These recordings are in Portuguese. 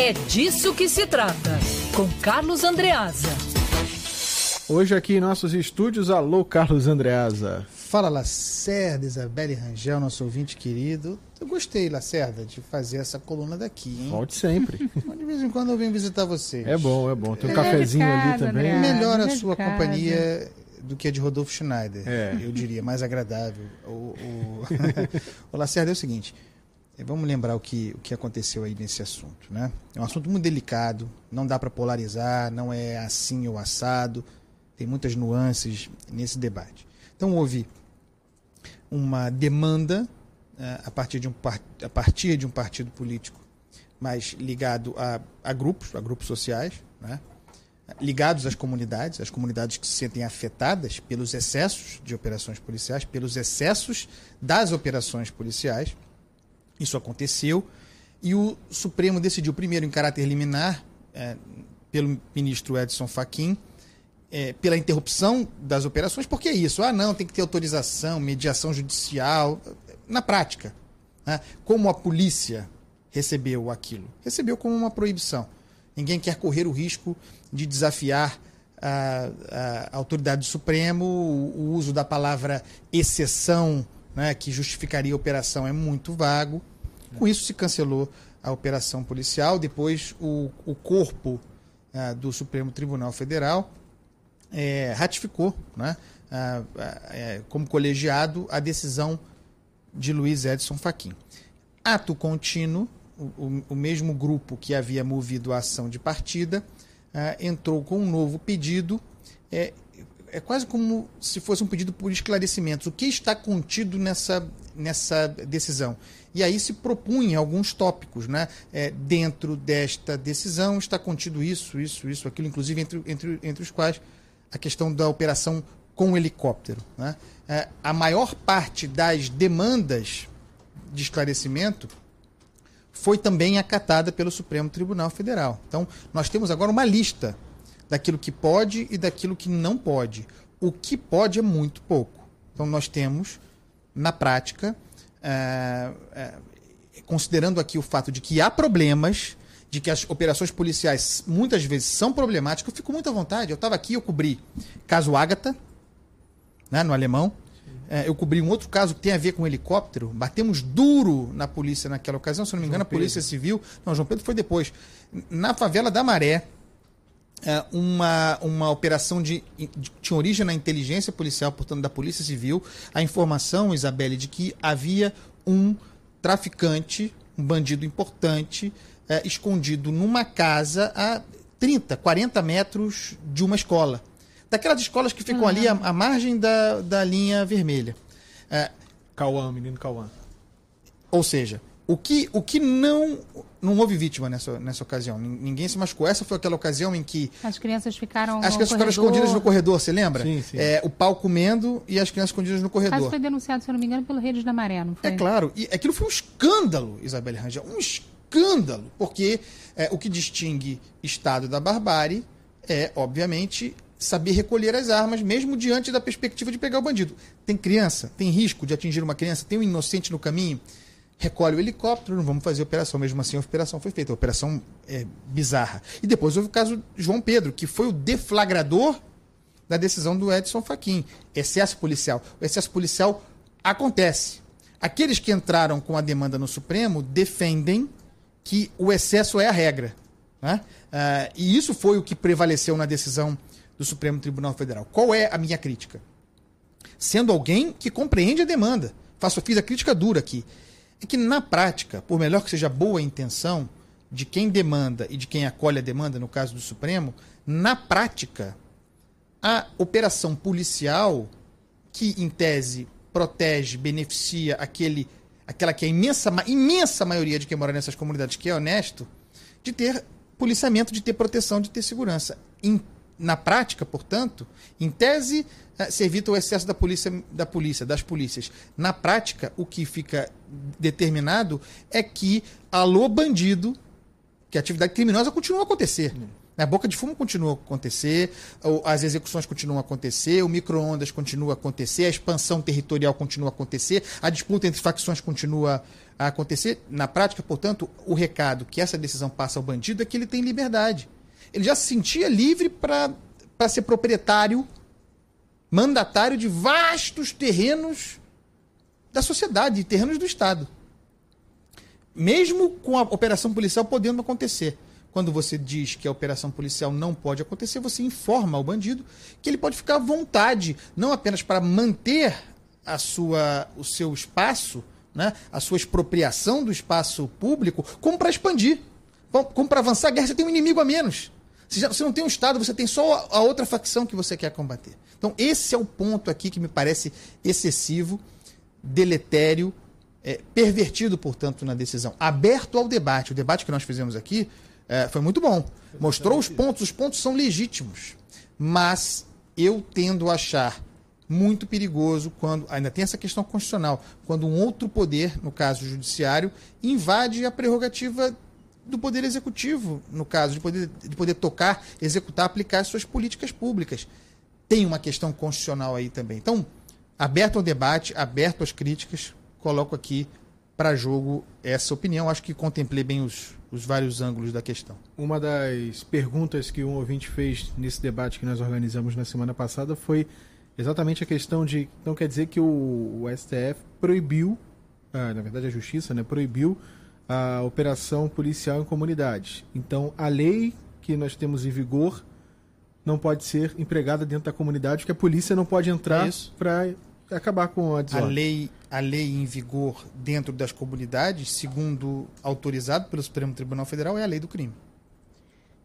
É disso que se trata, com Carlos Andreasa. Hoje aqui em nossos estúdios, alô Carlos Andreasa. Fala Lacerda, Isabelle Rangel, nosso ouvinte querido. Eu gostei, Lacerda, de fazer essa coluna daqui, hein? Volte sempre. De vez em quando eu venho visitar vocês. É bom, é bom. Tem um É cafezinho casa, ali também. André. Melhor a de sua casa. companhia do que a de Rodolfo Schneider, É. eu diria, mais agradável. O, o... o Lacerda é o seguinte, vamos lembrar o que, o que aconteceu aí nesse assunto, né? É um assunto muito delicado, não dá para polarizar, não é assim ou assado, tem muitas nuances nesse debate. Então houve uma demanda eh, a partir de um a partir de um partido político mais ligado a, a grupos, a grupos sociais, né? ligados às comunidades, as comunidades que se sentem afetadas pelos excessos de operações policiais, pelos excessos das operações policiais. Isso aconteceu e o Supremo decidiu, primeiro, em caráter liminar, eh, pelo ministro Edson Fachin, eh, pela interrupção das operações, porque é isso. Ah, não, tem que ter autorização, mediação judicial. Na prática, né? como a polícia recebeu aquilo? Recebeu como uma proibição. Ninguém quer correr o risco de desafiar a, a autoridade do Supremo. O uso da palavra exceção, né, que justificaria a operação, é muito vago. Com isso se cancelou a operação policial. Depois, o, o corpo ah, do Supremo Tribunal Federal eh, ratificou, né, ah, ah, eh, como colegiado, a decisão de Luiz Edson Fachin. Ato contínuo, o, o- o mesmo grupo que havia movido a ação de partida entrou com um novo pedido. É, é quase como se fosse um pedido por esclarecimentos. O que está contido nessa, nessa decisão? E aí se propunha alguns tópicos. Né? É, dentro desta decisão está contido isso, isso, isso, aquilo, inclusive entre, entre, entre os quais a questão da operação com helicóptero. Né? É, a maior parte das demandas de esclarecimento foi também acatada pelo Supremo Tribunal Federal. Então, nós temos agora uma lista daquilo que pode e daquilo que não pode. O que pode é muito pouco. Então, nós temos, na prática, eh, eh, considerando aqui o fato de que há problemas, de que as operações policiais muitas vezes são problemáticas, eu fico muito à vontade. Eu estava aqui, eu cobri caso Ágata, né, no alemão. É, eu cobri um outro caso que tem a ver com helicóptero. Batemos duro na polícia naquela ocasião, se não me engano, a Polícia Civil. Não, João Pedro foi depois. Na favela da Maré, é, uma, uma operação de, de- tinha origem na inteligência policial, portanto, da Polícia Civil, a informação, Isabelle, de que havia um traficante, um bandido importante, é, escondido numa casa a 30, 40 metros de uma escola. Daquelas escolas que ficam ali à, à margem da, da linha vermelha. É, Cauã, menino Cauã. ou seja, o que, o que não. Não houve vítima nessa, nessa ocasião. Nin- Ninguém se machucou. Essa foi aquela ocasião em que As crianças ficaram as crianças ficaram escondidas no corredor, você lembra? Sim, sim. É, o pau comendo e as crianças escondidas no O caso corredor. foi denunciado, se eu não me engano, pelo Redes da Maré, não foi? É claro. E aquilo foi um escândalo, Isabelle Rangel. Um escândalo. Porque é, o que distingue Estado da barbárie é, obviamente, saber recolher as armas, mesmo diante da perspectiva de pegar o bandido. Tem criança? Tem risco de atingir uma criança? Tem um inocente no caminho? Recolhe o helicóptero, não vamos fazer operação. Mesmo assim, a operação foi feita. A operação é bizarra. E depois houve o caso João Pedro, que foi o deflagrador da decisão do Edson Fachin. Excesso policial. O excesso policial acontece. Aqueles que entraram com a demanda no Supremo defendem que o excesso é a regra. Né? Ah, e isso foi o que prevaleceu na decisão do Supremo Tribunal Federal. Qual é a minha crítica? Sendo alguém que compreende a demanda. Faço, fiz a crítica dura aqui. É que, na prática, por melhor que seja boa a intenção de quem demanda e de quem acolhe a demanda, no caso do Supremo, na prática, a operação policial, que em tese protege, beneficia aquele, aquela que é a imensa, imensa maioria de quem mora nessas comunidades, que é honesto, de ter policiamento, de ter proteção, de ter segurança. Em- na prática, portanto, em tese, eh, se evita o excesso da polícia, da polícia, das polícias. Na prática, o que fica determinado é que, alô bandido, que a atividade criminosa continua a acontecer. A boca de fumo continua a acontecer, as execuções continuam a acontecer, o micro-ondas continua a acontecer, a expansão territorial continua a acontecer, a disputa entre facções continua a acontecer. Na prática, portanto, o recado que essa decisão passa ao bandido é que ele tem liberdade. Ele já se sentia livre para ser proprietário, mandatário de vastos terrenos da sociedade, terrenos do Estado. Mesmo com a operação policial podendo acontecer quando você diz que a operação policial não pode acontecer, você informa ao bandido que ele pode ficar à vontade, não apenas para manter a sua, o seu espaço, né, a sua expropriação do espaço público, como para expandir. Como para avançar a guerra, você tem um inimigo a menos. Você, já, você não tem um Estado, você tem só a outra facção que você quer combater. Então, esse é o ponto aqui que me parece excessivo, deletério, é, pervertido, portanto, na decisão. Aberto ao debate. O debate que nós fizemos aqui é, foi muito bom. Mostrou os pontos, os pontos são legítimos. Mas eu tendo a achar muito perigoso quando, ainda tem essa questão constitucional, quando um outro poder, no caso o judiciário, invade a prerrogativa do poder executivo, no caso, de poder, de poder tocar, executar, aplicar suas políticas públicas. Tem uma questão constitucional aí também. Então, aberto ao debate, aberto às críticas, coloco aqui para jogo essa opinião. Acho que contemplei bem os, os vários ângulos da questão. Uma das perguntas que um ouvinte fez nesse debate que nós organizamos na semana passada foi exatamente a questão de. Então quer dizer que o, o STF proibiu, ah, na verdade a Justiça, né, proibiu a operação policial em comunidades. Então a lei que nós temos em vigor não pode ser empregada dentro da comunidade, porque a polícia não pode entrar é para acabar com a desordem. A lei, a lei em vigor dentro das comunidades, segundo autorizado pelo Supremo Tribunal Federal, é a lei do crime.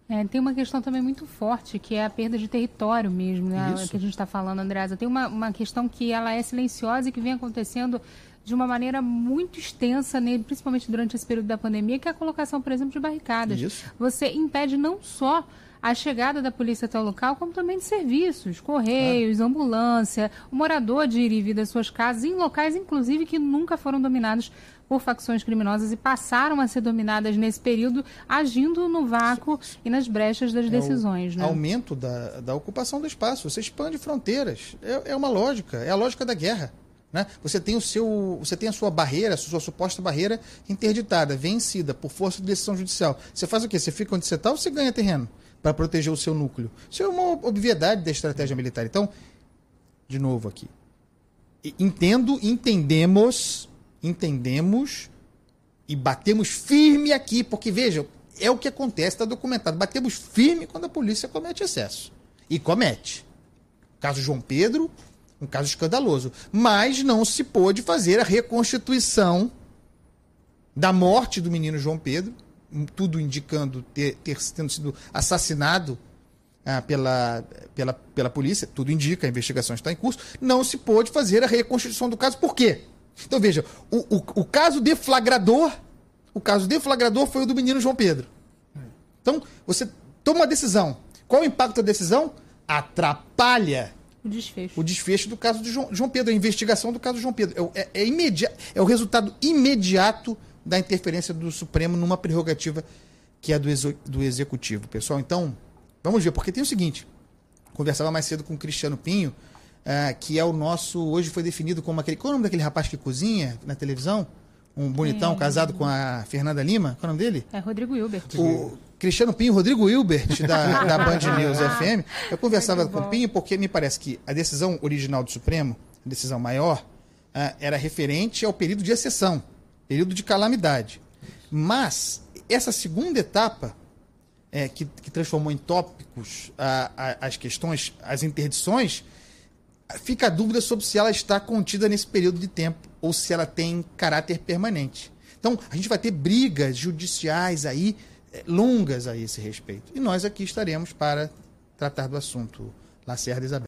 É, tem uma questão também muito forte, que é a perda de território mesmo, né? Que a gente está falando, Andreasa. Tem uma, uma questão que ela é silenciosa e que vem acontecendo de uma maneira muito extensa, né, principalmente durante esse período da pandemia, que é a colocação, por exemplo, de barricadas. Isso. Você impede não só a chegada da polícia até o local, como também de serviços, correios, ah. ambulância, o morador de ir e vir das suas casas, em locais, inclusive, que nunca foram dominados por facções criminosas e passaram a ser dominadas nesse período, agindo no vácuo e nas brechas das decisões. É né? Aumento da, da ocupação do espaço, você expande fronteiras. É, é uma lógica, é a lógica da guerra. Né? Você tem o seu, você tem a sua barreira, a sua suposta barreira interditada, vencida por força de decisão judicial. Você faz o quê? Você fica onde você está ou você ganha terreno? para proteger o seu núcleo. Isso é uma obviedade da estratégia militar. Então, de novo aqui. Entendo, entendemos, entendemos e batemos firme aqui, porque veja, é o que acontece, está documentado. Batemos firme quando a polícia comete excesso. E comete. Caso João Pedro, um caso escandaloso. Mas não se pôde fazer a reconstituição da morte do menino João Pedro tudo indicando ter, ter tendo sido assassinado ah, pela, pela, pela polícia, tudo indica, a investigação está em curso, não se pôde fazer a reconstituição do caso. Por quê? Então veja, o, o, o caso deflagrador, o caso deflagrador foi o do menino João Pedro. Então, você toma uma decisão. Qual o impacto da decisão? Atrapalha o desfecho. O desfecho do caso de João, Pedro, a investigação do caso de João Pedro. É, é, é, imediato, é o resultado imediato da interferência do Supremo numa prerrogativa que é do, do Executivo, pessoal. Então, vamos ver, porque tem o seguinte: conversava mais cedo com o Cristiano Pinho, uh, que é o nosso. Hoje foi definido como aquele. Qual é o nome daquele rapaz que cozinha na televisão? Um bonitão é. casado com a Fernanda Lima? Qual é o nome dele? É Rodrigo Hilbert. O Cristiano Pinho, Rodrigo Hilbert, da, da Band News FM. Eu conversava com o Pinho porque me parece que a decisão original do Supremo, a decisão maior, uh, era referente ao período de exceção período de calamidade. Mas essa segunda etapa, é, que, que, transformou em tópicos a, a, as questões, as interdições, fica a dúvida sobre se ela está contida nesse período de tempo ou se ela tem caráter permanente. Então, a gente vai ter brigas judiciais aí, longas a esse respeito. E nós aqui estaremos para tratar do assunto. Lacerda Isabel.